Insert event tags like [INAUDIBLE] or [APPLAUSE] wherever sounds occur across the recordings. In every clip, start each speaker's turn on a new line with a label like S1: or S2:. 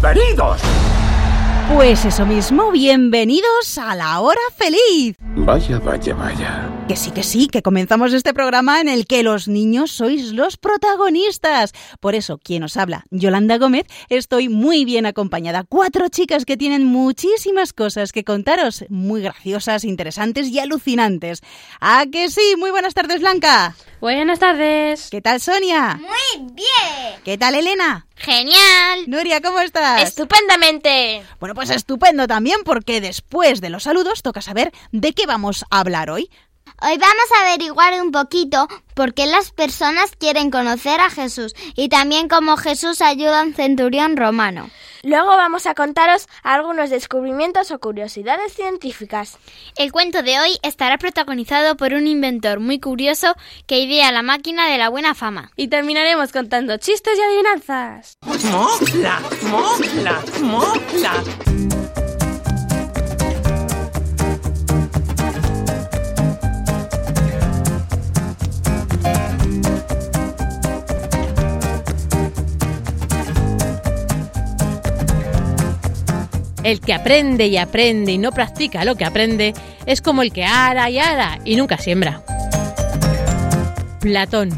S1: ¡Bienvenidos!
S2: Pues eso mismo, bienvenidos a la hora feliz.
S1: Vaya, vaya, vaya.
S2: Que sí, que sí, que comenzamos este programa en el que los niños sois los protagonistas. Por eso, quien os habla, Yolanda Gómez, estoy muy bien acompañada. Cuatro chicas que tienen muchísimas cosas que contaros, muy graciosas, interesantes y alucinantes. ¿A que sí? Muy buenas tardes, Blanca.
S3: Buenas tardes.
S2: ¿Qué tal, Sonia?
S4: Muy bien.
S2: ¿Qué tal, Elena?
S4: Genial.
S2: Nuria, ¿cómo estás?
S4: Estupendamente.
S2: Bueno, pues estupendo también porque después de los saludos toca saber de qué vamos a hablar hoy.
S4: Hoy vamos a averiguar un poquito por qué las personas quieren conocer a Jesús y también cómo Jesús ayuda a un centurión romano.
S3: Luego vamos a contaros algunos descubrimientos o curiosidades científicas.
S5: El cuento de hoy estará protagonizado por un inventor muy curioso que idea la máquina de la buena fama.
S3: Y terminaremos contando chistes y adivinanzas.
S6: ¡Mola! ¡Mola! ¡Mola!
S7: El que aprende y aprende y no practica lo que aprende es como el que ara y ara y nunca siembra. Platón.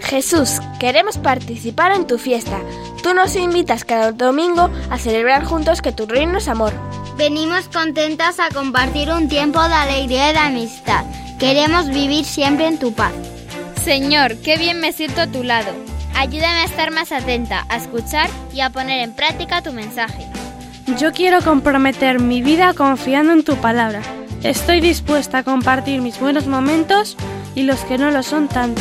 S3: Jesús, queremos participar en tu fiesta. Tú nos invitas cada domingo a celebrar juntos que tu reino es amor.
S4: Venimos contentas a compartir un tiempo de alegría y de amistad. Queremos vivir siempre en tu paz.
S5: Señor, qué bien me siento a tu lado. Ayúdame a estar más atenta, a escuchar y a poner en práctica tu mensaje.
S8: Yo quiero comprometer mi vida confiando en tu palabra. Estoy dispuesta a compartir mis buenos momentos y los que no lo son tanto.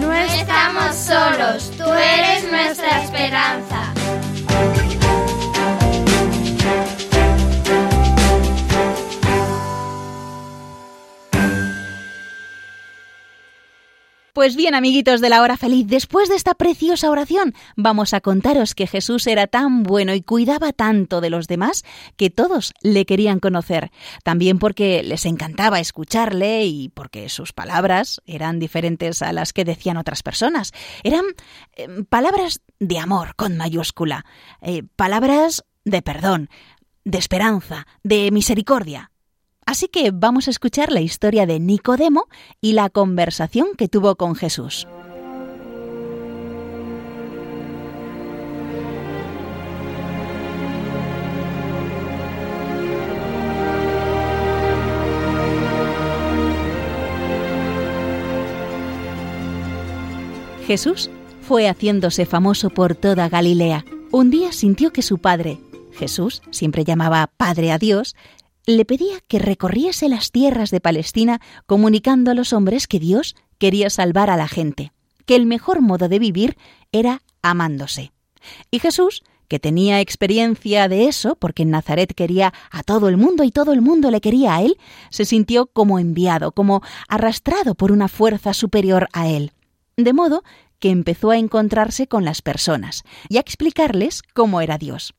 S4: No estamos solos, eres nuestra esperanza.
S2: Pues bien, amiguitos de la hora feliz, después de esta preciosa oración, vamos a contaros que Jesús era tan bueno y cuidaba tanto de los demás que todos le querían conocer. También porque les encantaba escucharle y porque sus palabras eran diferentes a las que decían otras personas. Eran eh, palabras de amor con mayúscula, eh, palabras de perdón, de esperanza, de misericordia. Así que vamos a escuchar la historia de Nicodemo y la conversación que tuvo con Jesús. Jesús fue haciéndose famoso por toda Galilea. Un día sintió que su padre, Jesús siempre llamaba Padre a Dios, le pedía que recorriese las tierras de Palestina comunicando a los hombres que Dios quería salvar a la gente, que el mejor modo de vivir era amándose. Y Jesús, que tenía experiencia de eso, porque en Nazaret quería a todo el mundo y todo el mundo le quería a él, se sintió como enviado, como arrastrado por una fuerza superior a él. De modo que empezó a encontrarse con las personas y a explicarles cómo era Dios.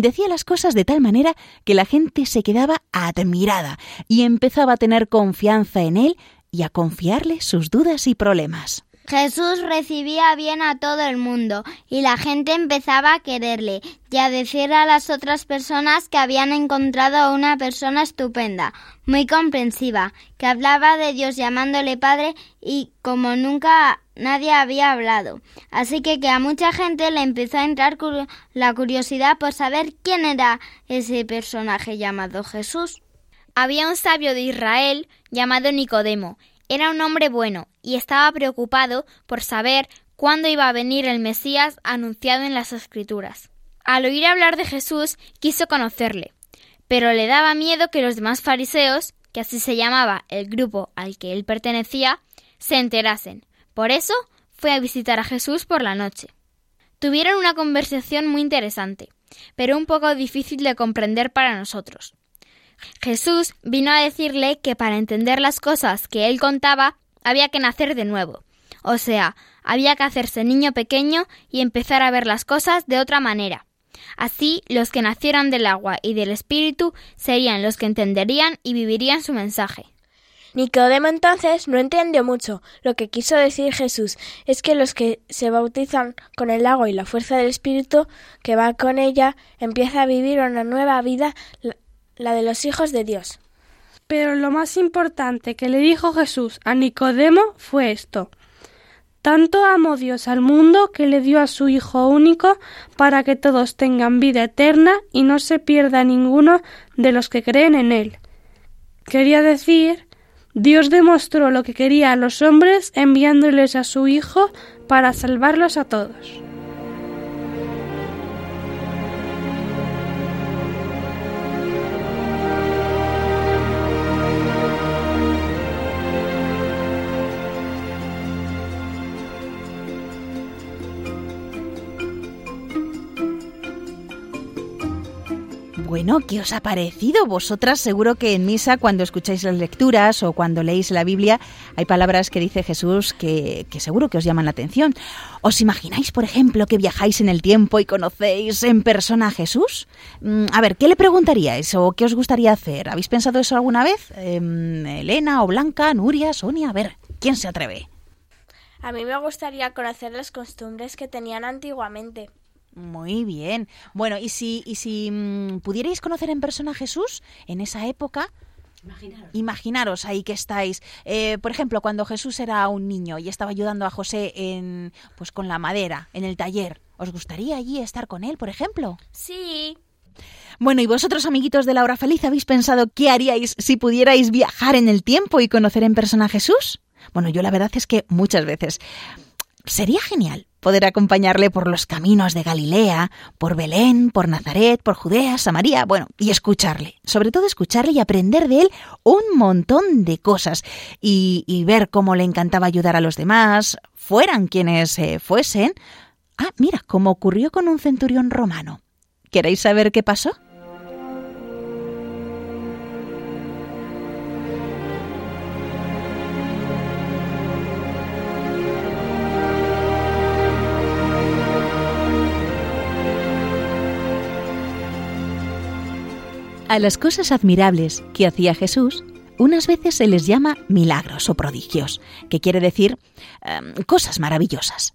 S2: Decía las cosas de tal manera que la gente se quedaba admirada y empezaba a tener confianza en él y a confiarle sus dudas y problemas.
S4: Jesús recibía bien a todo el mundo y la gente empezaba a quererle y a decir a las otras personas que habían encontrado a una persona estupenda, muy comprensiva, que hablaba de Dios llamándole Padre y como nunca nadie había hablado. Así que, a mucha gente le empezó a entrar la curiosidad por saber quién era ese personaje llamado Jesús.
S5: Había un sabio de Israel llamado Nicodemo, era un hombre bueno y estaba preocupado por saber cuándo iba a venir el Mesías anunciado en las Escrituras. Al oír hablar de Jesús quiso conocerle, pero le daba miedo que los demás fariseos, que así se llamaba el grupo al que él pertenecía, se enterasen. Por eso fue a visitar a Jesús por la noche. Tuvieron una conversación muy interesante, pero un poco difícil de comprender para nosotros. Jesús vino a decirle que para entender las cosas que él contaba había que nacer de nuevo, o sea, había que hacerse niño pequeño y empezar a ver las cosas de otra manera. Así los que nacieran del agua y del espíritu serían los que entenderían y vivirían su mensaje.
S3: Nicodemo entonces no entendió mucho. Lo que quiso decir Jesús es que los que se bautizan con el agua y la fuerza del Espíritu que va con ella empieza a vivir una nueva vida la de los hijos de Dios.
S8: Pero lo más importante que le dijo Jesús a Nicodemo fue esto. Tanto amó Dios al mundo que le dio a su Hijo único para que todos tengan vida eterna y no se pierda ninguno de los que creen en Él. Quería decir, Dios demostró lo que quería a los hombres enviándoles a su Hijo para salvarlos a todos.
S2: Bueno, ¿qué os ha parecido? Vosotras seguro que en misa cuando escucháis las lecturas o cuando leéis la Biblia hay palabras que dice Jesús que, seguro que os llaman la atención. ¿Os imagináis, por ejemplo, que viajáis en el tiempo y conocéis en persona a Jesús? Mm, a ver, ¿qué le preguntaríais o qué os gustaría hacer? ¿Habéis pensado eso alguna vez? Em, Elena o Blanca, Nuria, Sonia, a ver, ¿quién se atreve?
S3: A mí me gustaría conocer las costumbres que tenían antiguamente.
S2: Muy bien. Bueno, y si, y si mm, pudierais conocer en persona a Jesús en esa época, Imaginaros. ahí que estáis. Eh, por ejemplo, cuando Jesús era un niño y estaba ayudando a José en, pues, con la madera, en el taller. ¿Os gustaría allí estar con él, por ejemplo?
S5: Sí.
S2: Bueno, ¿y vosotros, amiguitos de la hora feliz, habéis pensado qué haríais si pudierais viajar en el tiempo y conocer en persona a Jesús? Bueno, yo la verdad es que muchas veces. Sería genial poder acompañarle por los caminos de Galilea, por Belén, por Nazaret, por Judea, Samaria, bueno, y escucharle, sobre todo escucharle y aprender de él un montón de cosas y, ver cómo le encantaba ayudar a los demás, fueran quienes eh, fuesen. Ah, mira, como ocurrió con un centurión romano. ¿Queréis saber qué pasó? A las cosas admirables que hacía Jesús, unas veces se les llama milagros o prodigios, que quiere decir em, cosas maravillosas,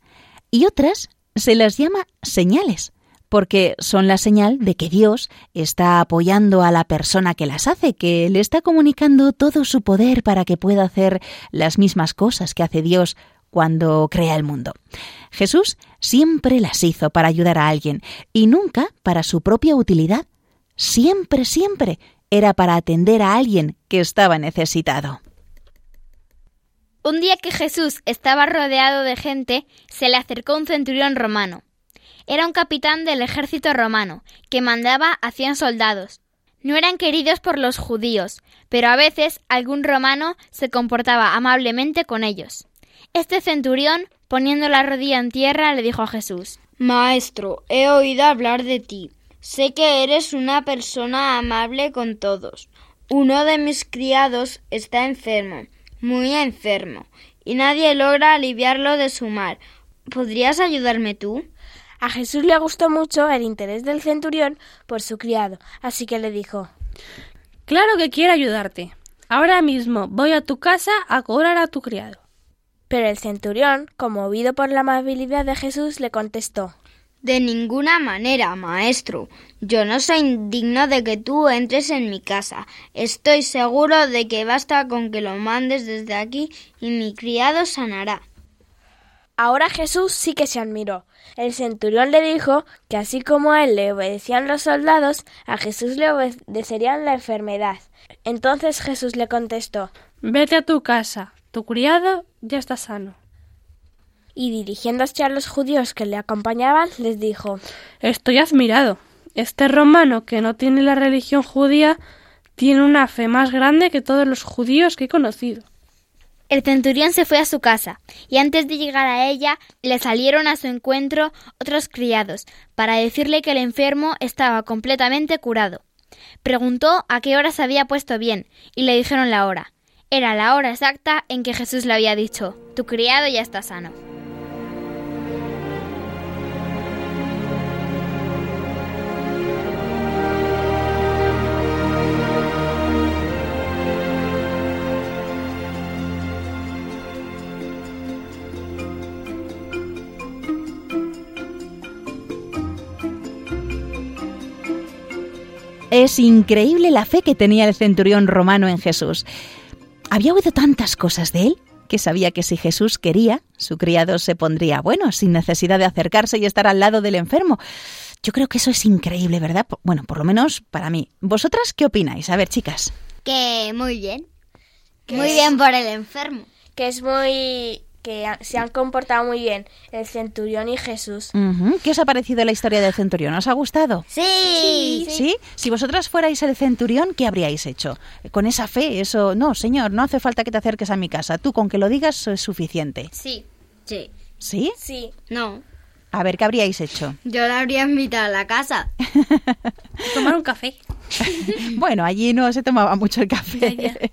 S2: y otras se las llama señales, porque son la señal de que Dios está apoyando a la persona que las hace, que le está comunicando todo su poder para que pueda hacer las mismas cosas que hace Dios cuando crea el mundo. Jesús siempre las hizo para ayudar a alguien y nunca para su propia utilidad, siempre, siempre era para atender a alguien que estaba necesitado.
S5: Un día que Jesús estaba rodeado de gente, se le acercó un centurión romano. Era un capitán del ejército romano, que mandaba a cien soldados. No eran queridos por los judíos, pero a veces algún romano se comportaba amablemente con ellos. Este centurión, poniendo la rodilla en tierra, le dijo a Jesús
S4: Maestro, he oído hablar de ti Sé que eres una persona amable con todos. Uno de mis criados está enfermo, muy enfermo, y nadie logra aliviarlo de su mal. ¿Podrías ayudarme tú?
S3: A Jesús le gustó mucho el interés del centurión por su criado, así que le dijo
S8: Claro que quiero ayudarte. Ahora mismo voy a tu casa a cobrar a tu criado.
S3: Pero el centurión, conmovido por la amabilidad de Jesús, le contestó
S4: De ninguna manera, maestro. Yo no soy digno de que tú entres en mi casa. Estoy seguro de que basta con que lo mandes desde aquí y mi criado sanará.
S3: Ahora Jesús sí que se admiró. El centurión le dijo que así como a él le obedecían los soldados, a Jesús le obedecerían la enfermedad. Entonces Jesús le contestó
S8: Vete a tu casa, tu criado ya está sano.
S3: Y dirigiéndose a los judíos que le acompañaban, les dijo
S8: Estoy admirado. Este romano que no tiene la religión judía tiene una fe más grande que todos los judíos que he conocido.
S5: El centurión se fue a su casa, y antes de llegar a ella le salieron a su encuentro otros criados, para decirle que el enfermo estaba completamente curado. Preguntó a qué hora se había puesto bien, y le dijeron la hora. Era la hora exacta en que Jesús le había dicho Tu criado ya está sano.
S2: Es increíble la fe que tenía el centurión romano en Jesús. Había oído tantas cosas de él que sabía que si Jesús quería, su criado se pondría bueno, sin necesidad de acercarse y estar al lado del enfermo. Yo creo que eso es increíble, ¿verdad? Bueno, por lo menos para mí. ¿Vosotras qué opináis? A ver, chicas.
S4: Que muy bien. Muy bien por el enfermo.
S3: Que es muy que se han comportado muy bien el centurión y Jesús.
S2: ¿Qué os ha parecido la historia del centurión? ¿Os ha gustado?
S4: Sí,
S2: sí. Si vosotras fuerais el centurión, ¿qué habríais hecho? Con esa fe, eso, no, señor, no hace falta que te acerques a mi casa. Tú con que lo digas es suficiente.
S4: Sí, sí.
S2: ¿Sí?
S3: Sí.
S4: No.
S2: A ver, ¿qué habríais hecho?
S4: Yo la habría invitado a la casa. [LAUGHS]
S8: Tomar un café. [LAUGHS]
S2: bueno, allí no se tomaba mucho el café.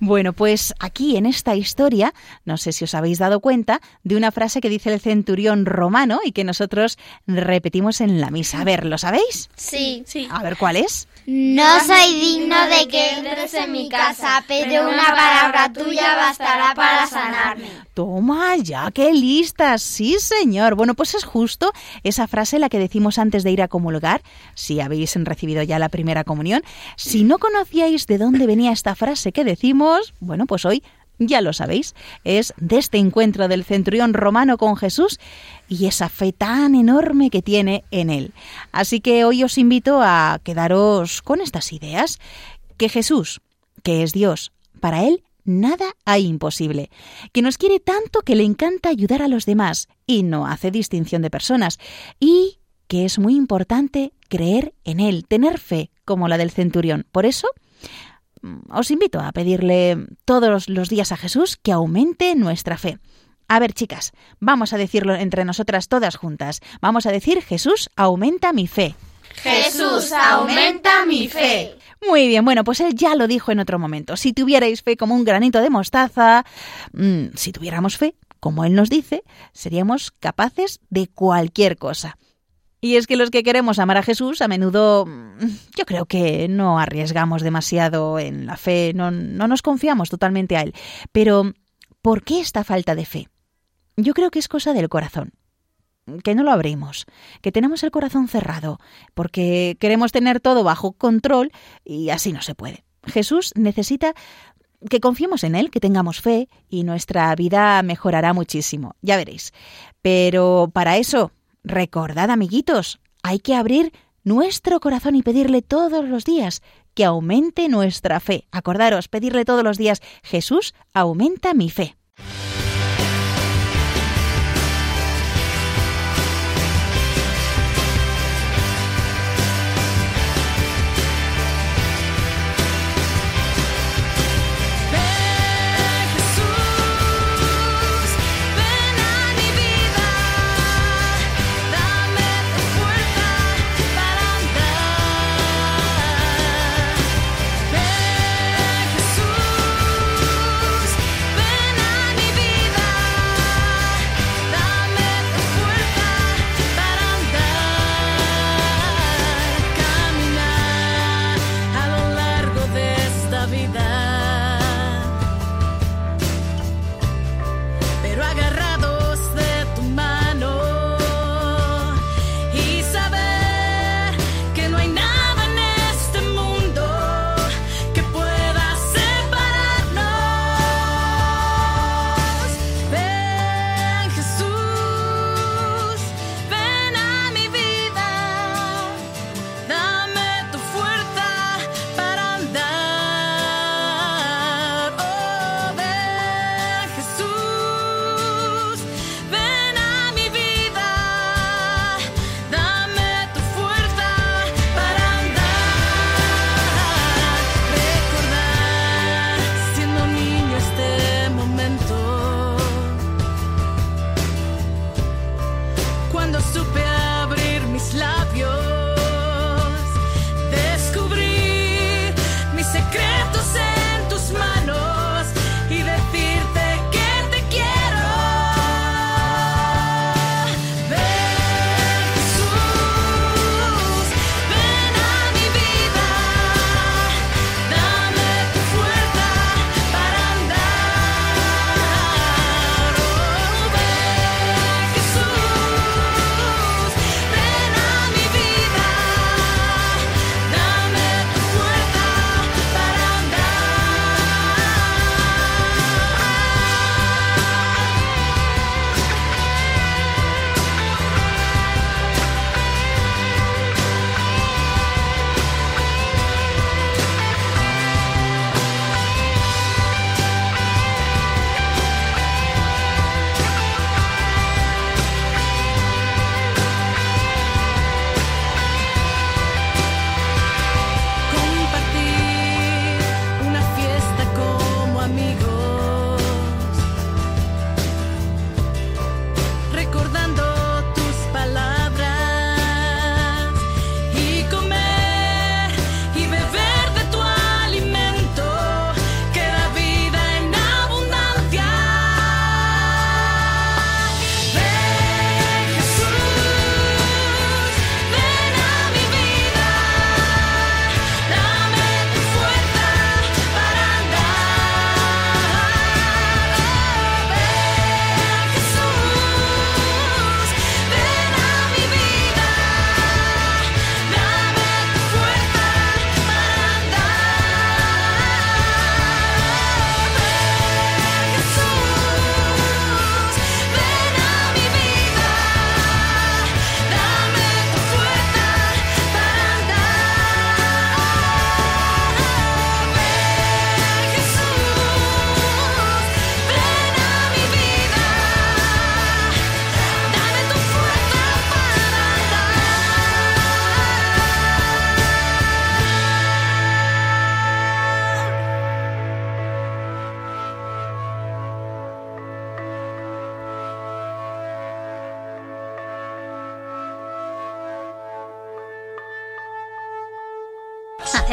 S2: bueno, pues aquí en esta historia, no sé si os habéis dado cuenta de una frase que dice el centurión romano y que nosotros repetimos en la misa. A ver, ¿lo sabéis?
S4: Sí.
S8: Sí.
S2: A ver, ¿cuál es?
S4: No soy digno de que entres en mi casa, pero una palabra tuya bastará para sanarme.
S2: Toma ya, qué listas. Sí, señor. Bueno, pues es justo esa frase la que decimos antes de ir a comulgar, si habéis recibido ya la primera comunión. Si no conocíais de dónde venía esta frase que decimos, bueno, pues hoy ya lo sabéis, es de este encuentro del centurión romano con Jesús y esa fe tan enorme que tiene en él. Así que hoy os invito a quedaros con estas ideas, que Jesús, que es Dios, para él nada hay imposible, que nos quiere tanto que le encanta ayudar a los demás y no hace distinción de personas, y que es muy importante creer en Él, tener fe como la del centurión. Por eso, os invito a pedirle todos los días a Jesús que aumente nuestra fe. A ver, chicas, vamos a decirlo entre nosotras todas juntas. Vamos a decir, Jesús, aumenta mi fe.
S6: Jesús, aumenta mi fe.
S2: Muy bien, bueno, pues él ya lo dijo en otro momento. Si tuvierais fe como un granito de mostaza, mmm, si tuviéramos fe, como él nos dice, seríamos capaces de cualquier cosa. Y es que los que queremos amar a Jesús a menudo yo creo que no arriesgamos demasiado en la fe, no, no nos confiamos totalmente a Él. Pero, ¿por qué esta falta de fe? Yo creo que es cosa del corazón que no lo abrimos, que tenemos el corazón cerrado, porque queremos tener todo bajo control y así no se puede. Jesús necesita que confiemos en Él, que tengamos fe y nuestra vida mejorará muchísimo, ya veréis. Pero para eso, recordad amiguitos, hay que abrir nuestro corazón y pedirle todos los días que aumente nuestra fe. Acordaros, pedirle todos los días, Jesús, aumenta mi fe.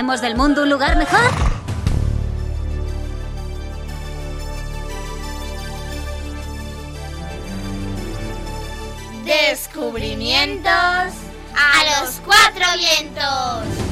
S9: ¿Hacemos del mundo un lugar mejor?
S6: Descubrimientos a los cuatro vientos.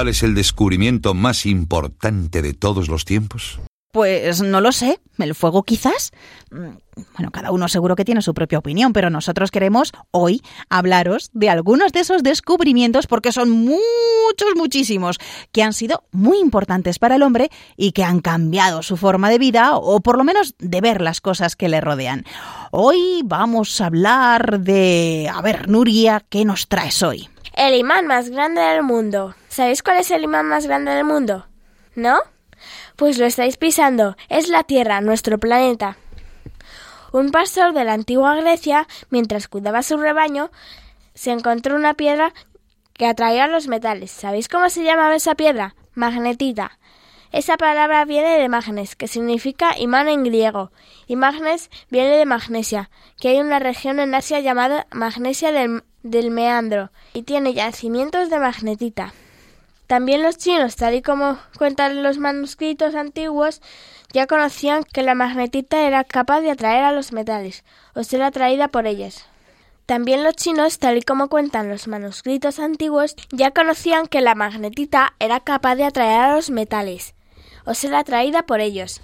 S10: ¿Cuál es el descubrimiento más importante de todos los tiempos?
S2: Pues no lo sé. ¿El fuego quizás? Bueno, cada uno seguro que tiene su propia opinión, pero nosotros queremos hoy hablaros de algunos de esos descubrimientos porque son muchos, muchísimos, que han sido muy importantes para el hombre y que han cambiado su forma de vida o por lo menos de ver las cosas que le rodean. Hoy vamos a hablar de... A ver, Nuria, ¿qué nos traes hoy?
S3: El imán más grande del mundo. ¿Sabéis cuál es el imán más grande del mundo? ¿No? Pues lo estáis pisando. Es la Tierra, nuestro planeta. Un pastor de la antigua Grecia, mientras cuidaba su rebaño, se encontró una piedra que atraía los metales. ¿Sabéis cómo se llamaba esa piedra? Magnetita. Esa palabra viene de magnes, que significa imán en griego, y magnes viene de magnesia, que hay una región en Asia llamada Magnesia del, del Meandro, y tiene yacimientos de magnetita. También los chinos, tal y como cuentan los manuscritos antiguos, ya conocían que la magnetita era capaz de atraer a los metales, o ser atraída por ellos. También los chinos, tal y como cuentan los manuscritos antiguos, ya conocían que la magnetita era capaz de atraer a los metales, o ser atraída por ellos.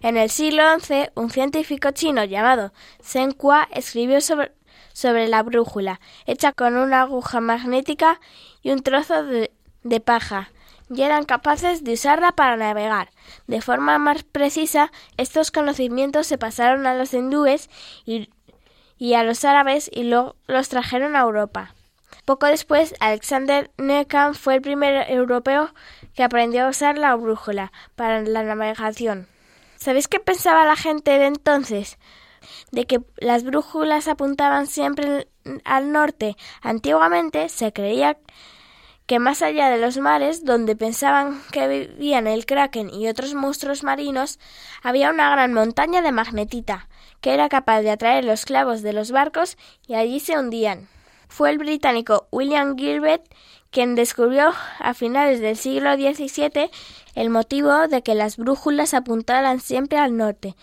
S3: En el siglo XI, un científico chino llamado Zheng Kua escribió sobre, sobre la brújula, hecha con una aguja magnética y un trozo de, de paja y eran capaces de usarla para navegar. De forma más precisa, estos conocimientos se pasaron a los hindúes y, a los árabes y luego los trajeron a Europa. Poco después, Alexander Necan fue el primer europeo que aprendió a usar la brújula para la navegación. ¿Sabéis qué pensaba la gente de entonces? De que las brújulas apuntaban siempre al norte. Antiguamente se creía que más allá de los mares, donde pensaban que vivían el kraken y otros monstruos marinos, había una gran montaña de magnetita, que era capaz de atraer los clavos de los barcos y allí se hundían. Fue el británico William Gilbert quien descubrió a finales del siglo XVII el motivo de que las brújulas apuntaran siempre al norte.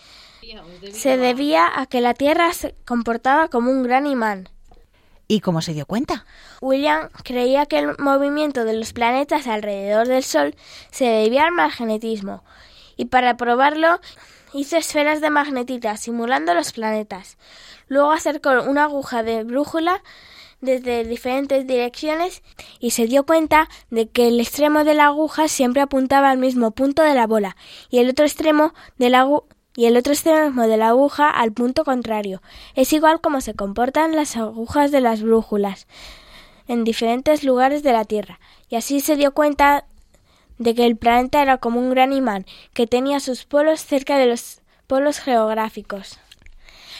S3: Se debía a que la Tierra se comportaba como un gran imán.
S2: ¿Y cómo se dio cuenta?
S3: William creía que el movimiento de los planetas alrededor del Sol se debía al magnetismo, y para probarlo hizo esferas de magnetita simulando los planetas. Luego acercó una aguja de brújula desde diferentes direcciones y se dio cuenta de que el extremo de la aguja siempre apuntaba al mismo punto de la bola y el otro extremo de la, y el otro extremo de la aguja al punto contrario. Es igual como se comportan las agujas de las brújulas en diferentes lugares de la Tierra, y así se dio cuenta de que el planeta era como un gran imán que tenía sus polos cerca de los polos geográficos.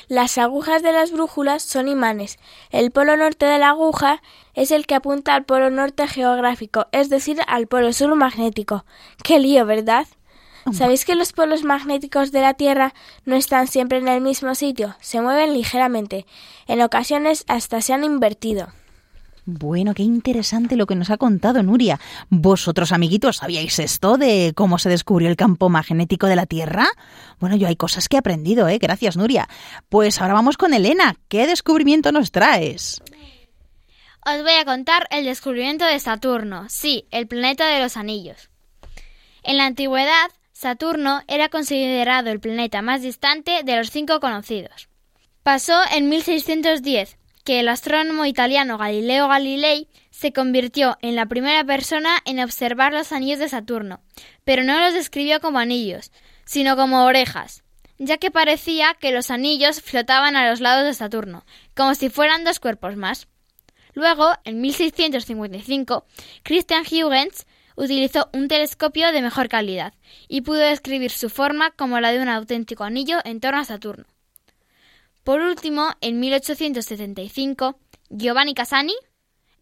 S3: Las agujas de las brújulas son imanes. El polo norte de la aguja es el que apunta al polo norte geográfico, es decir, al polo sur magnético. Qué lío, ¿verdad? ¿Sabéis que los polos magnéticos de la Tierra no están siempre en el mismo sitio? Se mueven ligeramente. En ocasiones hasta se han invertido.
S2: Bueno, qué interesante lo que nos ha contado Nuria. ¿Vosotros, amiguitos, sabíais esto de cómo se descubrió el campo magnético de la Tierra? Bueno, yo hay cosas que he aprendido, ¿eh? Gracias, Nuria. Pues ahora vamos con Elena. ¿Qué descubrimiento nos traes?
S5: Os voy a contar el descubrimiento de Saturno, sí, el planeta de los anillos. En la antigüedad, Saturno era considerado el planeta más distante de los cinco conocidos. Pasó en 1610 que el astrónomo italiano Galileo Galilei se convirtió en la primera persona en observar los anillos de Saturno, pero no los describió como anillos, sino como orejas, ya que parecía que los anillos flotaban a los lados de Saturno, como si fueran dos cuerpos más. Luego, en 1655, Christian Huygens utilizó un telescopio de mejor calidad y pudo describir su forma como la de un auténtico anillo en torno a Saturno. Por último, en 1875, Giovanni Casani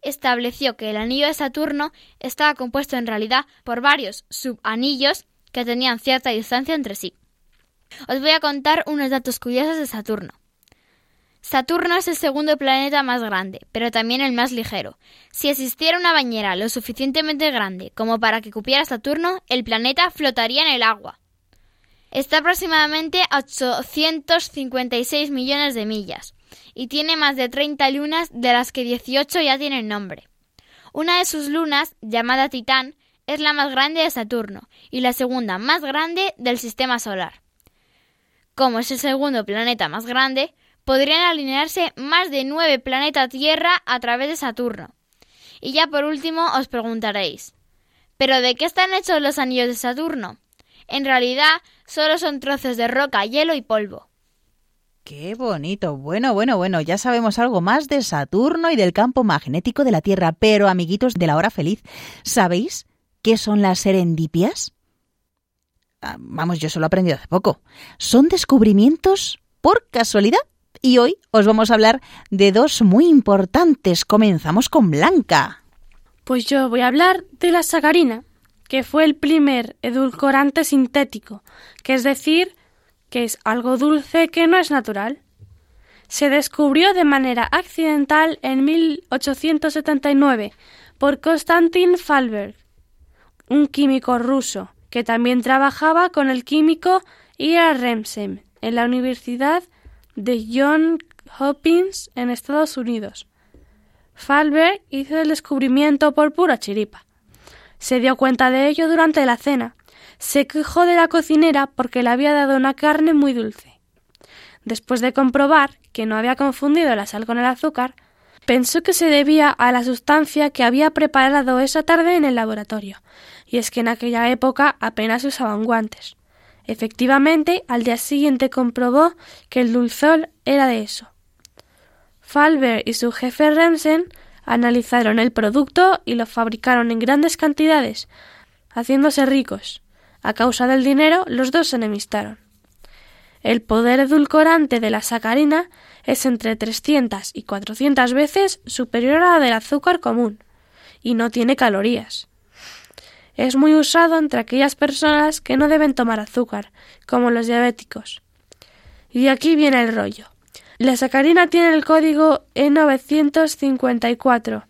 S5: estableció que el anillo de Saturno estaba compuesto en realidad por varios subanillos que tenían cierta distancia entre sí. Os voy a contar unos datos curiosos de Saturno. Saturno es el segundo planeta más grande, pero también el más ligero. Si existiera una bañera lo suficientemente grande como para que cupiera Saturno, el planeta flotaría en el agua. Está aproximadamente a 856 millones de millas y tiene más de 30 lunas de las que 18 ya tienen nombre. Una de sus lunas, llamada Titán, es la más grande de Saturno y la segunda más grande del sistema solar. Como es el segundo planeta más grande, podrían alinearse más de nueve planetas Tierra a través de Saturno. Y ya por último os preguntaréis, ¿pero de qué están hechos los anillos de Saturno? En realidad solo son trozos de roca, hielo y polvo.
S2: Qué bonito. Bueno, bueno, bueno, ya sabemos algo más de Saturno y del campo magnético de la Tierra, pero amiguitos de la hora feliz, ¿sabéis qué son las serendipias? Ah, vamos, yo solo he aprendido hace poco. Son descubrimientos por casualidad y hoy os vamos a hablar de dos muy importantes. Comenzamos con Blanca.
S8: Pues yo voy a hablar de la sacarina, que fue el primer edulcorante sintético, que es decir, que es algo dulce que no es natural. Se descubrió de manera accidental en 1879 por Konstantin Falberg, un químico ruso que también trabajaba con el químico Ira Remsen en la Universidad de John Hopkins en Estados Unidos. Falberg hizo el descubrimiento por pura chiripa. Se dio cuenta de ello durante la cena. Se quejó de la cocinera porque le había dado una carne muy dulce. Después de comprobar que no había confundido la sal con el azúcar, pensó que se debía a la sustancia que había preparado esa tarde en el laboratorio, y es que en aquella época apenas usaban guantes. Efectivamente, al día siguiente comprobó que el dulzor era de eso. Falber y su jefe Remsen analizaron el producto y lo fabricaron en grandes cantidades, haciéndose ricos. A causa del dinero, los dos se enemistaron. El poder edulcorante de la sacarina es entre 300 y 400 veces superior a la del azúcar común, y no tiene calorías es muy usado entre aquellas personas que no deben tomar azúcar, como los diabéticos. Y aquí viene el rollo. La sacarina tiene el código E954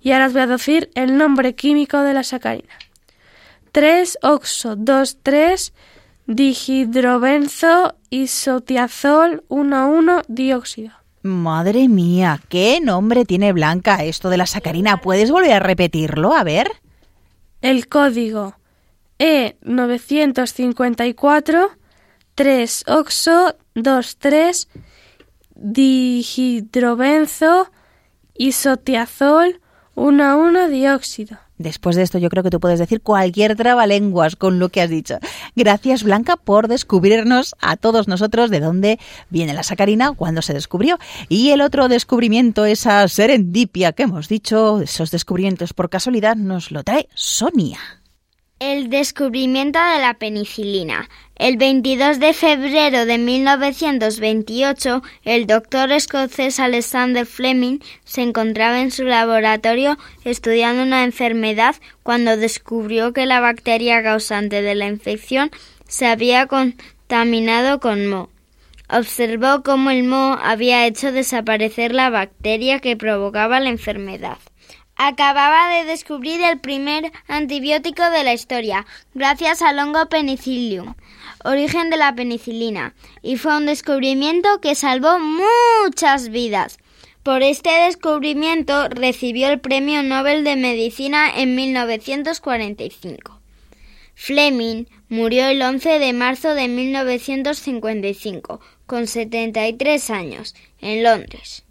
S8: y ahora os voy a decir el nombre químico de la sacarina. 3-oxo-2-3 dihidrobenzo isotiazol 1,1 dióxido.
S2: Madre mía, qué nombre tiene Blanca esto de la sacarina. ¿Puedes volver a repetirlo? A ver.
S8: El código E954 3-oxo 2,3 dihidrobenzo isotiazol 1,1 dióxido.
S2: Después de esto yo creo que tú puedes decir cualquier trabalenguas con lo que has dicho. Gracias Blanca por descubrirnos a todos nosotros de dónde viene la sacarina, cuándo se descubrió. Y el otro descubrimiento, esa serendipia que hemos dicho, esos descubrimientos por casualidad, nos lo trae Sonia.
S4: El descubrimiento de la penicilina. El 22 de febrero de 1928, el doctor escocés Alexander Fleming se encontraba en su laboratorio estudiando una enfermedad cuando descubrió que la bacteria causante de la infección se había contaminado con moho. Observó cómo el moho había hecho desaparecer la bacteria que provocaba la enfermedad. Acababa de descubrir el primer antibiótico de la historia, gracias al hongo penicillium, origen de la penicilina, y fue un descubrimiento que salvó muchas vidas. Por este descubrimiento recibió el Premio Nobel de Medicina en 1945. Fleming murió el 11 de marzo de 1955, con 73 años, en Londres.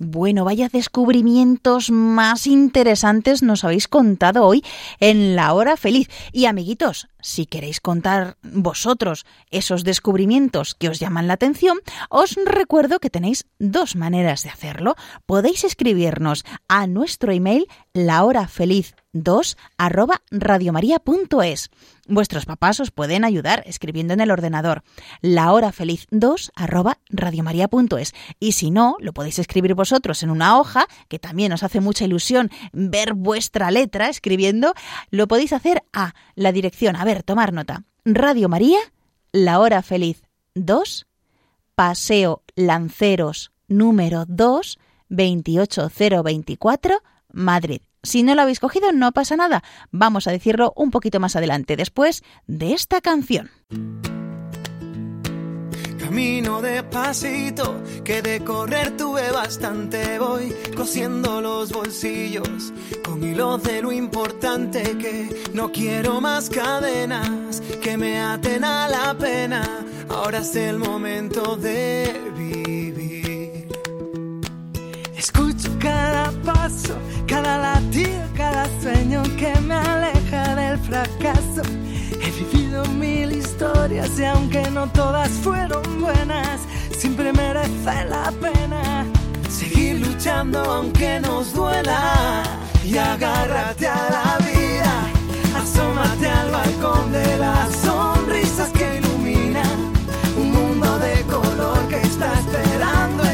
S2: Bueno, vaya descubrimientos más interesantes nos habéis contado hoy en la hora feliz. Y amiguitos, si queréis contar vosotros esos descubrimientos que os llaman la atención, os recuerdo que tenéis dos maneras de hacerlo. Podéis escribirnos a nuestro email lahorafeliz 2 arroba radiomaria.es. Vuestros papás os pueden ayudar escribiendo en el ordenador la hora feliz 2 arroba. Y si no, lo podéis escribir vosotros en una hoja, que también os hace mucha ilusión ver vuestra letra escribiendo, lo podéis hacer a la dirección, a ver, tomar nota. Radio María, la hora feliz 2, Paseo Lanceros número 2, 28024, Madrid. Si no lo habéis cogido, no pasa nada. Vamos a decirlo un poquito más adelante, después de esta canción.
S9: Camino despacito, que de correr tuve bastante. Voy cosiendo los bolsillos con hilos de lo importante que no quiero más cadenas que me aten a la pena. Ahora es el momento de vivir. Escucho cada paso, historias y aunque no todas fueron buenas, siempre merece la pena seguir luchando aunque nos duela. Y agárrate a la vida, asómate al balcón de las sonrisas que iluminan un mundo de color que está esperando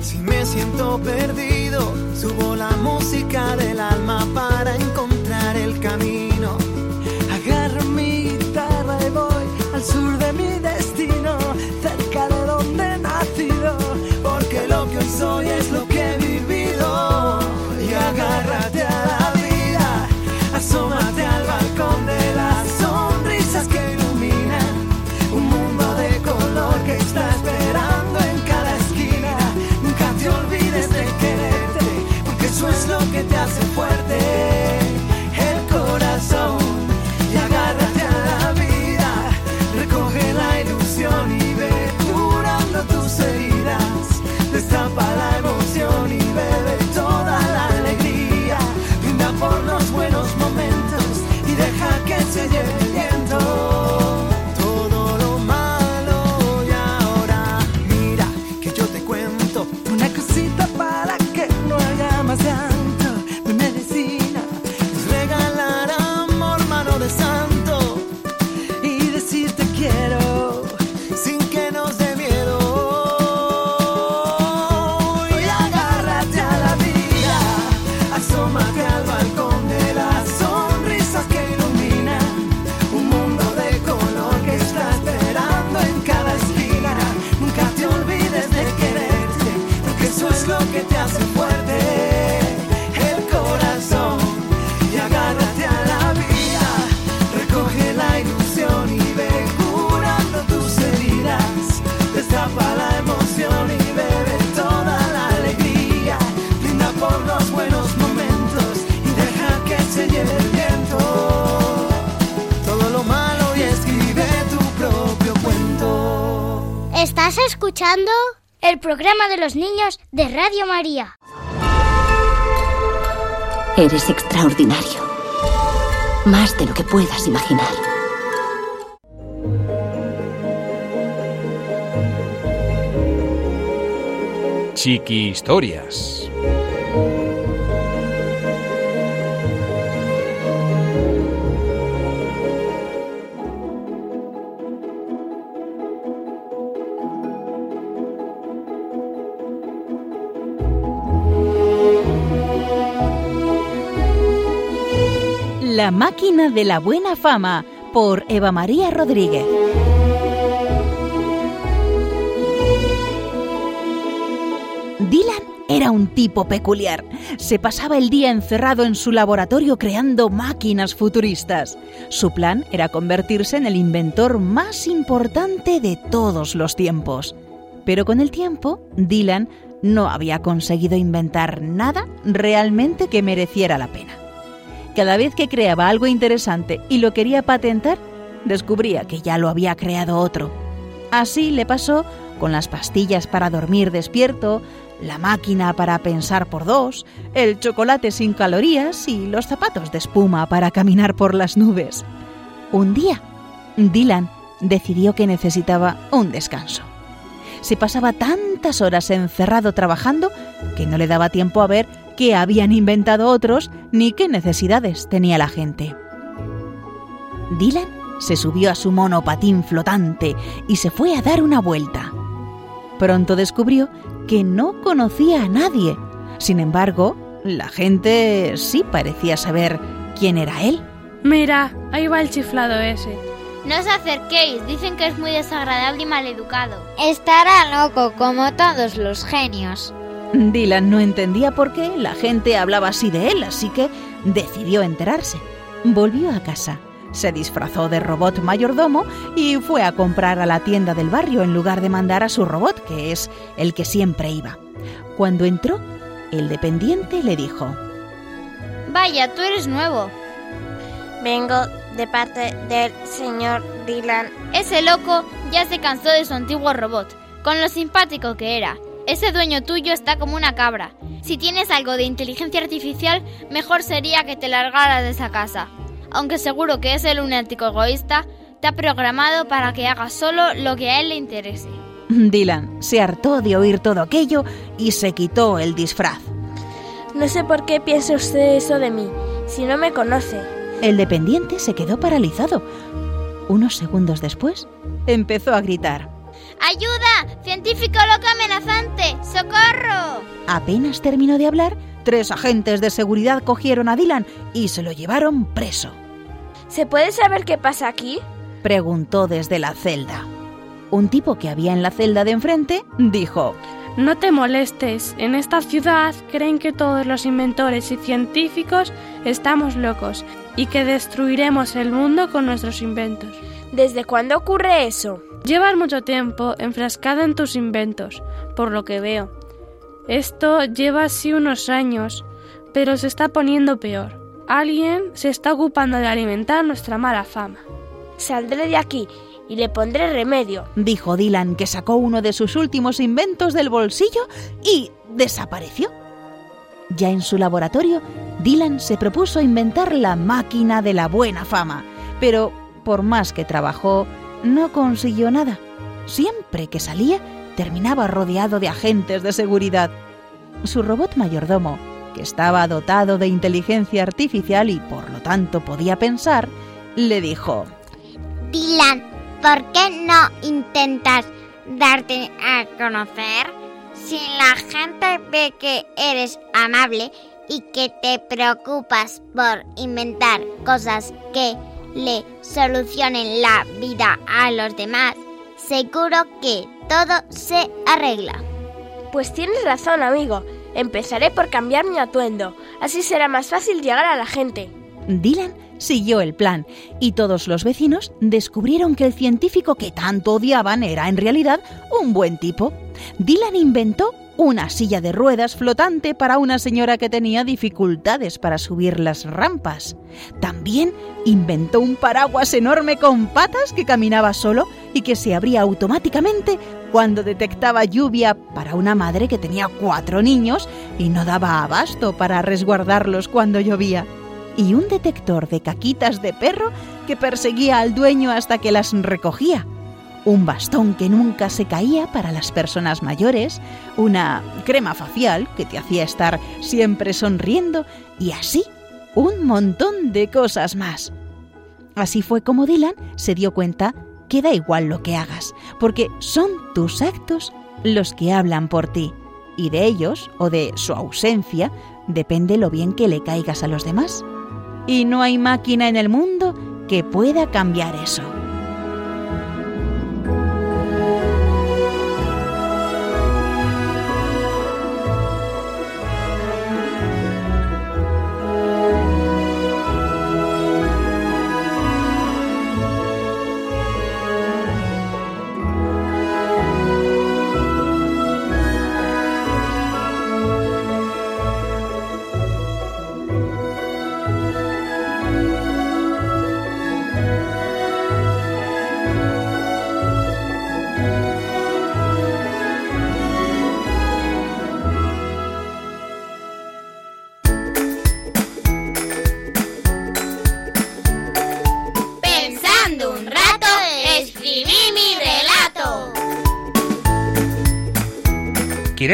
S9: Si me siento perdido, subo la música del alma para encontrar el camino. Que te hace fuerte. Los
S11: niños de Radio María.
S12: Eres extraordinario. Más de lo que puedas imaginar.
S13: Chiqui Historias.
S2: Máquina de la buena fama por Eva María Rodríguez. Dylan era un tipo peculiar. Se pasaba el día encerrado en su laboratorio creando máquinas futuristas. Su plan era convertirse en el inventor más importante de todos los tiempos. Pero con el tiempo, Dylan no había conseguido inventar nada realmente que mereciera la pena. Cada vez que creaba algo interesante y lo quería patentar, descubría que ya lo había creado otro. Así le pasó con las pastillas para dormir despierto, la máquina para pensar por dos, el chocolate sin calorías y los zapatos de espuma para caminar por las nubes. Un día, Dylan decidió que necesitaba un descanso. Se pasaba tantas horas encerrado trabajando que no le daba tiempo a ver qué habían inventado otros ni qué necesidades tenía la gente. Dylan se subió a su monopatín flotante y se fue a dar una vuelta. Pronto descubrió que no conocía a nadie. Sin embargo, la gente sí parecía saber quién era él.
S8: Mira, ahí va el chiflado ese.
S5: No os acerquéis, dicen que es muy desagradable y maleducado.
S4: Estará loco como todos los genios.
S2: Dylan no entendía por qué la gente hablaba así de él, así que decidió enterarse. Volvió a casa, se disfrazó de robot mayordomo y fue a comprar a la tienda del barrio en lugar de mandar a su robot, que es el que siempre iba. Cuando entró, el dependiente le dijo,
S5: Vaya, tú eres nuevo.
S3: Vengo de parte del señor Dylan.
S5: Ese loco ya se cansó de su antiguo robot, con lo simpático que era. Ese dueño tuyo está como una cabra. Si tienes algo de inteligencia artificial, mejor sería que te largaras de esa casa. Aunque seguro que ese lunático egoísta te ha programado para que hagas solo lo que a él le interese.
S2: Dylan se hartó de oír todo aquello y se quitó el disfraz.
S3: No sé por qué piensa usted eso de mí, si no me conoce.
S2: El dependiente se quedó paralizado. Unos segundos después, empezó a gritar.
S5: ¡Ayuda! ¡Científico loco amenazante! ¡Socorro!
S2: Apenas terminó de hablar, tres agentes de seguridad cogieron a Dylan y se lo llevaron preso.
S3: ¿Se puede saber qué pasa aquí?
S2: Preguntó desde la celda. Un tipo que había en la celda de enfrente dijo,
S8: No te molestes, en esta ciudad creen que todos los inventores y científicos estamos locos y que destruiremos el mundo con nuestros inventos.
S3: ¿Desde cuándo ocurre eso?
S8: Llevas mucho tiempo enfrascado en tus inventos, por lo que veo. Esto lleva así unos años, pero se está poniendo peor. Alguien se está ocupando de alimentar nuestra mala fama.
S3: Saldré de aquí y le pondré remedio,
S2: dijo Dylan, que sacó uno de sus últimos inventos del bolsillo y desapareció. Ya en su laboratorio, Dylan se propuso inventar la máquina de la buena fama, pero por más que trabajó, no consiguió nada. Siempre que salía, terminaba rodeado de agentes de seguridad. Su robot mayordomo, que estaba dotado de inteligencia artificial y por lo tanto podía pensar, le dijo,
S4: Dylan, ¿por qué no intentas darte a conocer? Si la gente ve que eres amable y que te preocupas por inventar cosas que le solucionen la vida a los demás, seguro que todo se arregla.
S3: Pues tienes razón, amigo. Empezaré por cambiar mi atuendo. Así será más fácil llegar a la gente.
S2: Dylan siguió el plan y todos los vecinos descubrieron que el científico que tanto odiaban era en realidad un buen tipo. Dylan inventó una silla de ruedas flotante para una señora que tenía dificultades para subir las rampas. También inventó un paraguas enorme con patas que caminaba solo y que se abría automáticamente cuando detectaba lluvia para una madre que tenía cuatro niños y no daba abasto para resguardarlos cuando llovía. Y un detector de caquitas de perro que perseguía al dueño hasta que las recogía un bastón que nunca se caía para las personas mayores, una crema facial que te hacía estar siempre sonriendo y así un montón de cosas más. Así fue como Dylan se dio cuenta que da igual lo que hagas, porque son tus actos los que hablan por ti, y de ellos o de su ausencia depende lo bien que le caigas a los demás. Y no hay máquina en el mundo que pueda cambiar eso.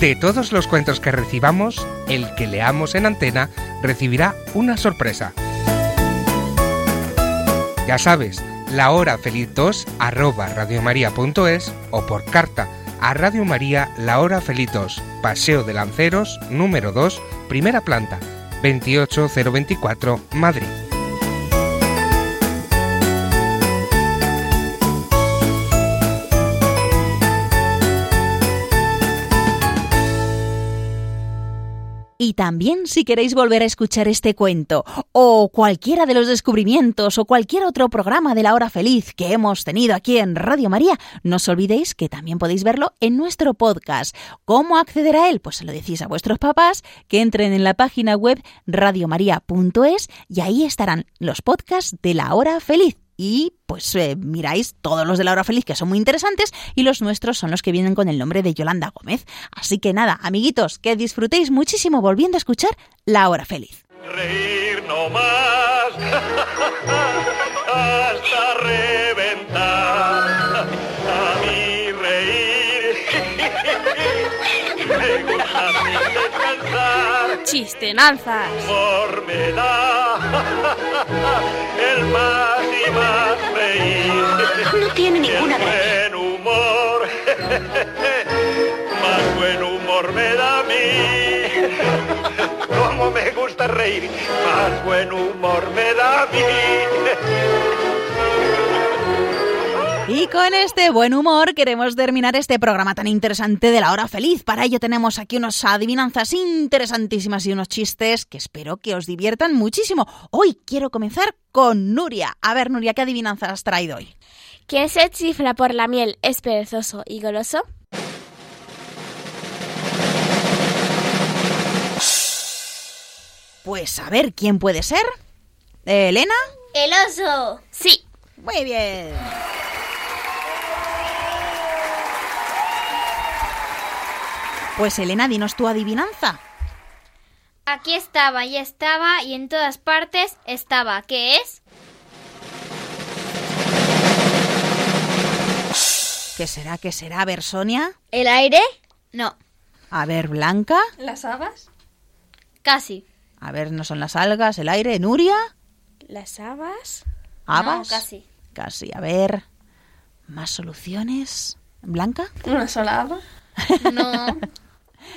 S14: De todos los cuentos que recibamos, el que leamos en antena recibirá una sorpresa. Ya sabes, la hora feliz 2 arroba radiomaria.es o por carta a Radio María La Hora Feliz 2, Paseo de Lanceros, número 2, primera planta, 28024, Madrid.
S2: También si queréis volver a escuchar este cuento o cualquiera de los descubrimientos o cualquier otro programa de la hora feliz que hemos tenido aquí en Radio María, no os olvidéis que también podéis verlo en nuestro podcast. ¿Cómo acceder a él? Pues se lo decís a vuestros papás que entren en la página web radiomaria.es y ahí estarán los podcasts de la hora feliz y pues eh, miráis todos los de la hora feliz que son muy interesantes y los nuestros son los que vienen con el nombre de Yolanda Gómez. Así que nada, amiguitos, que disfrutéis muchísimo volviendo a escuchar La Hora Feliz.
S15: Reír no más [LAUGHS] hasta reventar. A mí reír [LAUGHS] me gusta descansar.
S8: Chistenanzas.
S15: Me da [LAUGHS] el reír.
S12: No tiene ninguna
S15: El buen humor, más buen humor me da a mí. Como me gusta reír, más buen humor me da a mí.
S2: Y con este buen humor queremos terminar este programa tan interesante de la hora feliz. Para ello tenemos aquí unas adivinanzas interesantísimas y unos chistes que espero que os diviertan muchísimo. Hoy quiero comenzar con Nuria. A ver, Nuria, ¿qué adivinanzas has traído hoy?
S3: ¿Quién se chifla por la miel es perezoso y goloso?
S2: Pues a ver, ¿quién puede ser? ¿Eh, ¿Elena?
S6: El oso.
S3: Sí.
S2: Muy bien. Pues Elena, dinos tu adivinanza.
S5: Aquí estaba y estaba y en todas partes estaba. ¿Qué es?
S2: ¿Qué será? ¿Qué será? A ver, Sonia.
S5: ¿El aire? No,
S2: A ver, Blanca.
S8: ¿Las habas?
S5: casi.
S2: A ver, no son las algas, el aire. Nuria.
S3: ¿Las habas?
S2: ¿Habas?
S5: No, casi.
S2: Casi. A ver. ¿Más soluciones? ¿Blanca?
S8: ¿Una sola haba?
S5: No. [LAUGHS]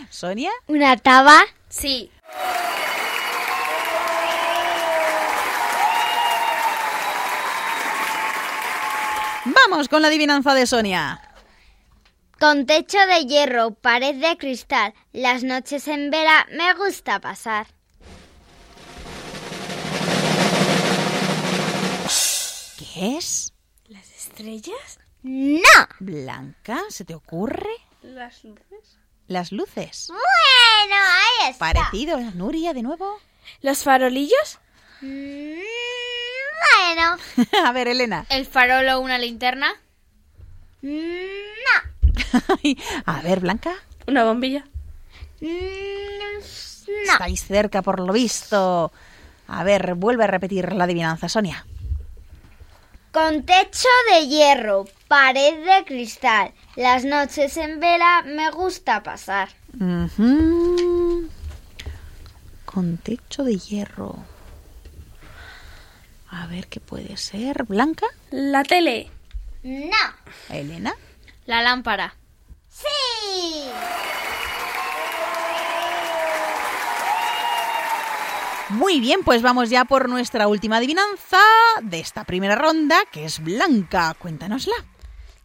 S2: ¿Sonia?
S4: ¿Una taba?
S5: Sí.
S2: Vamos con la adivinanza de Sonia.
S4: Con techo de hierro, pared de cristal, las noches en vela me gusta pasar.
S2: ¿Qué es?
S3: ¿Las estrellas?
S4: ¡No!
S2: Blanca, ¿se te ocurre?
S8: ¿Las luces?
S2: Las luces.
S4: Bueno, ahí está.
S2: Parecido, Nuria, de nuevo.
S3: ¿Los farolillos?
S4: Mm, bueno. [LAUGHS]
S2: A ver, Elena.
S5: ¿El farol o una linterna?
S4: No. [LAUGHS]
S2: A ver, Blanca.
S8: ¿Una bombilla?
S4: Mm, No.
S2: Estáis cerca, por lo visto. A ver, vuelve a repetir la adivinanza, Sonia.
S4: Con techo de hierro, pared de cristal, las noches en vela me gusta pasar.
S2: Con techo de hierro. A ver qué puede ser. ¿Blanca?
S8: ¿La tele?
S4: No.
S2: ¿Elena?
S5: La lámpara.
S4: Sí.
S2: Muy bien, pues vamos ya por nuestra última adivinanza de esta primera ronda, que es Blanca. Cuéntanosla.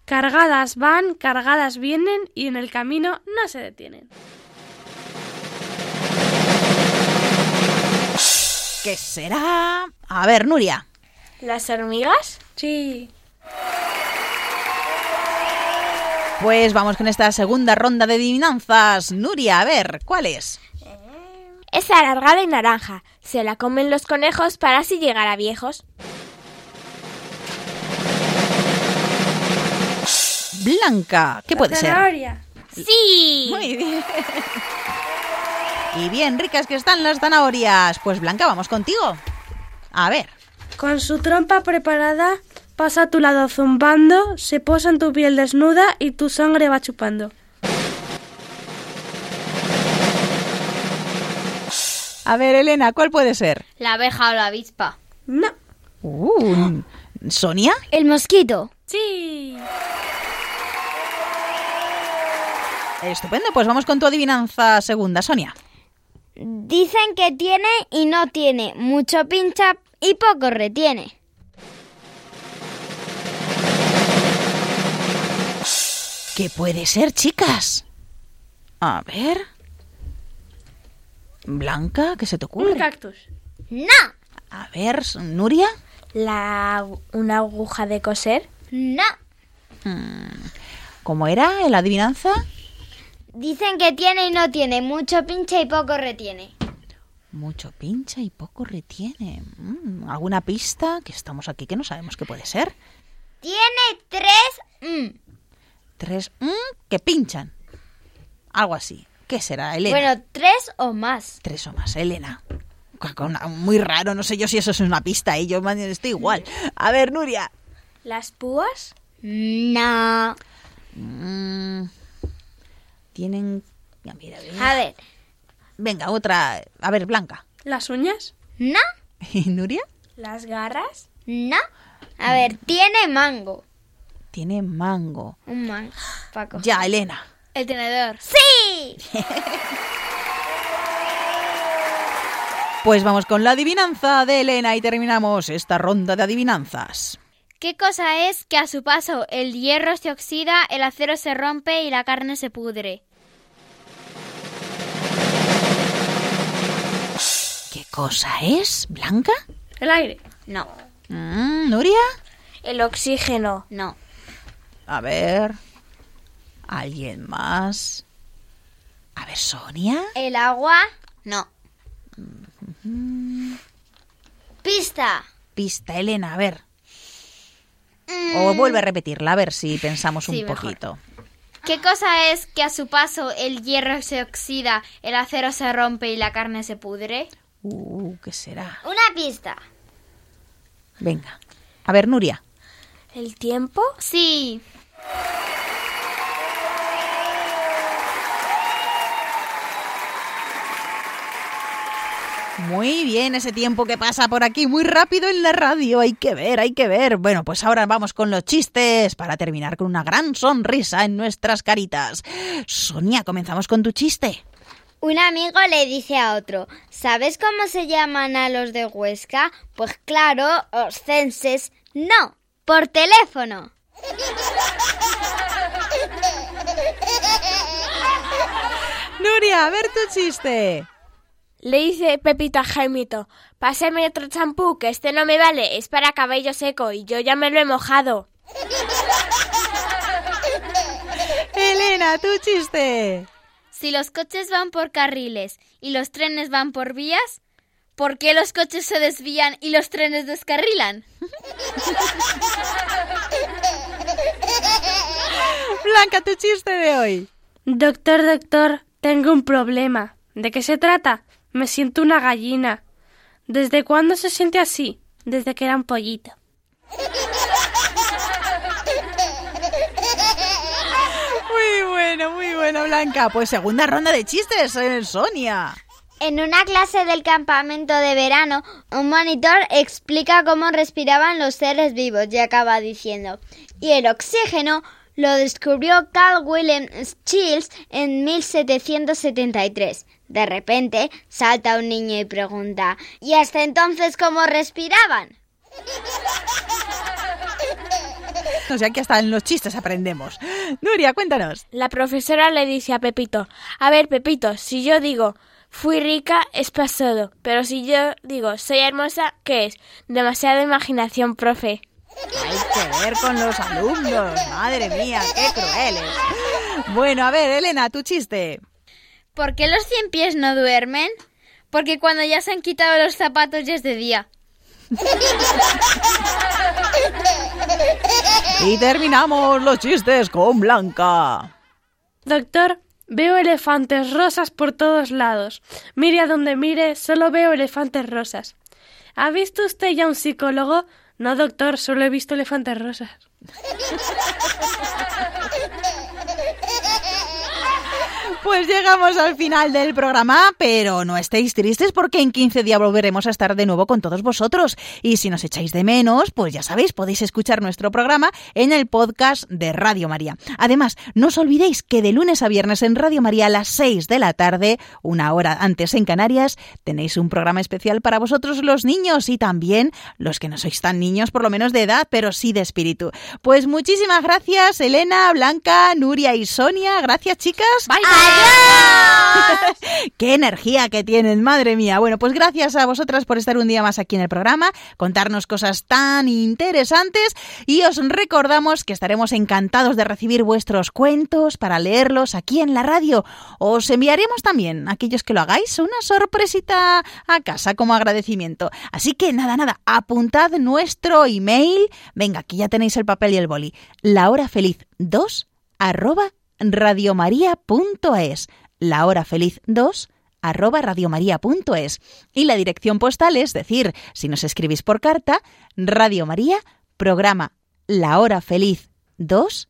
S8: Cargadas van, cargadas vienen y en el camino no se detienen.
S2: ¿Qué será? A ver, Nuria.
S3: ¿Las hormigas?
S8: Sí.
S2: Pues vamos con esta segunda ronda de adivinanzas. Nuria, a ver, ¿cuál es?
S3: Es alargada y naranja. Se la comen los conejos para así llegar a viejos.
S2: Blanca, ¿qué puede ser?
S8: Zanahoria.
S5: Sí.
S2: Muy bien. Y bien ricas que están las zanahorias. Pues Blanca, vamos contigo. A ver.
S8: Con su trompa preparada, pasa a tu lado zumbando, se posa en tu piel desnuda y tu sangre va chupando.
S2: A ver, Elena, ¿cuál puede ser?
S5: La abeja o la avispa.
S8: No.
S2: Uh, ¿Sonia?
S4: El mosquito.
S8: Sí.
S2: Estupendo, pues vamos con tu adivinanza segunda, Sonia.
S4: Dicen que tiene y no tiene, mucho pincha y poco retiene.
S2: ¿Qué puede ser, chicas? A ver. Blanca, ¿qué se te ocurre?
S8: Un cactus.
S4: No.
S2: A ver, Nuria.
S3: La, una aguja de coser.
S4: No.
S2: Mm, ¿Cómo era la adivinanza?
S4: Dicen que tiene y no tiene, mucho pincha y poco retiene.
S2: Mucho pincha y poco retiene. Mm, ¿Alguna pista? Que estamos aquí que no sabemos qué puede ser.
S4: Tiene tres... mm.
S2: Tres mm, que pinchan. Algo así. ¿Qué será, Elena?
S4: Bueno, tres o más.
S2: Tres o más, Elena. Muy raro, no sé yo si eso es una pista, ¿eh? yo estoy igual. A ver, Nuria.
S3: ¿Las púas?
S4: No.
S2: Mm, tienen... ya, mira, mira.
S4: A ver.
S2: Venga, otra. A ver, Blanca.
S8: ¿Las uñas?
S4: No. [LAUGHS]
S2: ¿Y Nuria?
S3: ¿Las garras?
S4: No. A ver, tiene mango.
S2: Tiene mango.
S4: Un mango. Paco.
S2: Ya, Elena.
S5: El tenedor.
S4: ¡Sí! [LAUGHS]
S2: Pues vamos con la adivinanza de Elena y terminamos esta ronda de adivinanzas.
S5: ¿Qué cosa es que a su paso el hierro se oxida, el acero se rompe y la carne se pudre?
S2: ¿Qué cosa es, Blanca?
S8: El aire.
S5: No.
S2: Mm, ¿Nuria?
S3: El oxígeno.
S5: No.
S2: A ver. ¿Alguien más? A ver, Sonia.
S4: El agua.
S5: No.
S4: Pista.
S2: Pista, Elena, a ver. O vuelve a repetirla, a ver si pensamos un
S5: mejor.
S2: poquito.
S5: ¿Qué cosa es que a su paso el hierro se oxida, el acero se rompe y la carne se pudre?
S2: Uh, ¿qué será?
S4: Una pista.
S2: Venga. A ver, Nuria.
S3: ¿El tiempo?
S5: Sí.
S2: Muy bien, ese tiempo que pasa por aquí muy rápido en la radio. Hay que ver, hay que ver. Bueno, pues ahora vamos con los chistes para terminar con una gran sonrisa en nuestras caritas. Sonia, comenzamos con tu chiste.
S4: Un amigo le dice a otro, ¿sabes cómo se llaman a los de Huesca? Pues claro, oscenses. No, por teléfono.
S2: Nuria, a ver tu chiste.
S3: Le dice Pepito a Jaimito, pásame otro champú, que este no me vale, es para cabello seco y yo ya me lo he mojado. [LAUGHS]
S2: Elena, tu chiste.
S5: Si los coches van por carriles y los trenes van por vías, ¿por qué los coches se desvían y los trenes descarrilan? [LAUGHS]
S2: Blanca, tu chiste de hoy.
S8: Doctor, doctor, tengo un problema. ¿De qué se trata? Me siento una gallina. ¿Desde cuándo se siente así? Desde que era un pollito.
S2: Muy bueno, muy bueno, Blanca. Pues segunda ronda de chistes, eh, Sonia.
S4: En una clase del campamento de verano, un monitor explica cómo respiraban los seres vivos y acaba diciendo, y el oxígeno lo descubrió Carl Wilhelm Schills en 1773. De repente salta un niño y pregunta, ¿y hasta entonces cómo respiraban? [LAUGHS]
S2: O sea que hasta en los chistes aprendemos. Nuria, cuéntanos.
S3: La profesora le dice a Pepito, a ver Pepito, si yo digo fui rica es pasado, pero si yo digo soy hermosa, ¿qué es? Demasiada imaginación, profe.
S2: Que ver con los alumnos. Madre mía, qué crueles. Bueno, a ver, Elena, tu chiste.
S5: ¿Por qué los cien pies no duermen? Porque cuando ya se han quitado los zapatos ya es de día.
S2: Y terminamos los chistes con Blanca.
S8: Doctor, veo elefantes rosas por todos lados. Mire a donde mire, solo veo elefantes rosas. ¿Ha visto usted ya un psicólogo? No, doctor, solo he visto elefantes rosas. [LAUGHS]
S2: Pues llegamos al final del programa, pero no estéis tristes porque en 15 días volveremos a estar de nuevo con todos vosotros. Y si nos echáis de menos, pues ya sabéis, podéis escuchar nuestro programa en el podcast de Radio María. Además, no os olvidéis que de lunes a viernes en Radio María a las 6 de la tarde, una hora antes en Canarias, tenéis un programa especial para vosotros los niños y también los que no sois tan niños, por lo menos de edad, pero sí de espíritu. Pues muchísimas gracias, Elena, Blanca, Nuria y Sonia. Gracias, chicas. [LAUGHS] ¡Qué energía que tienen, madre mía! Bueno, pues gracias a vosotras por estar un día más aquí en el programa, contarnos cosas tan interesantes y os recordamos que estaremos encantados de recibir vuestros cuentos para leerlos aquí en la radio. Os enviaremos también, aquellos que lo hagáis, una sorpresita a casa como agradecimiento. Así que nada, nada, apuntad nuestro email. Venga, aquí ya tenéis el papel y el boli. La hora feliz 2 arroba radiomaria.es. La hora feliz 2 arroba radiomaria.es. Y la dirección postal es decir, si nos escribís por carta, Radio María, programa La hora feliz 2,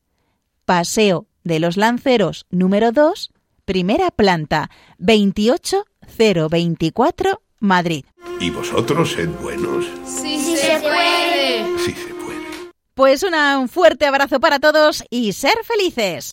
S2: Paseo de los Lanceros número 2, primera planta, 28024, Madrid.
S1: ¿Y vosotros sed buenos?
S6: Sí, sí se puede.
S1: Sí se puede.
S2: Pues una- un fuerte abrazo para todos y ser felices.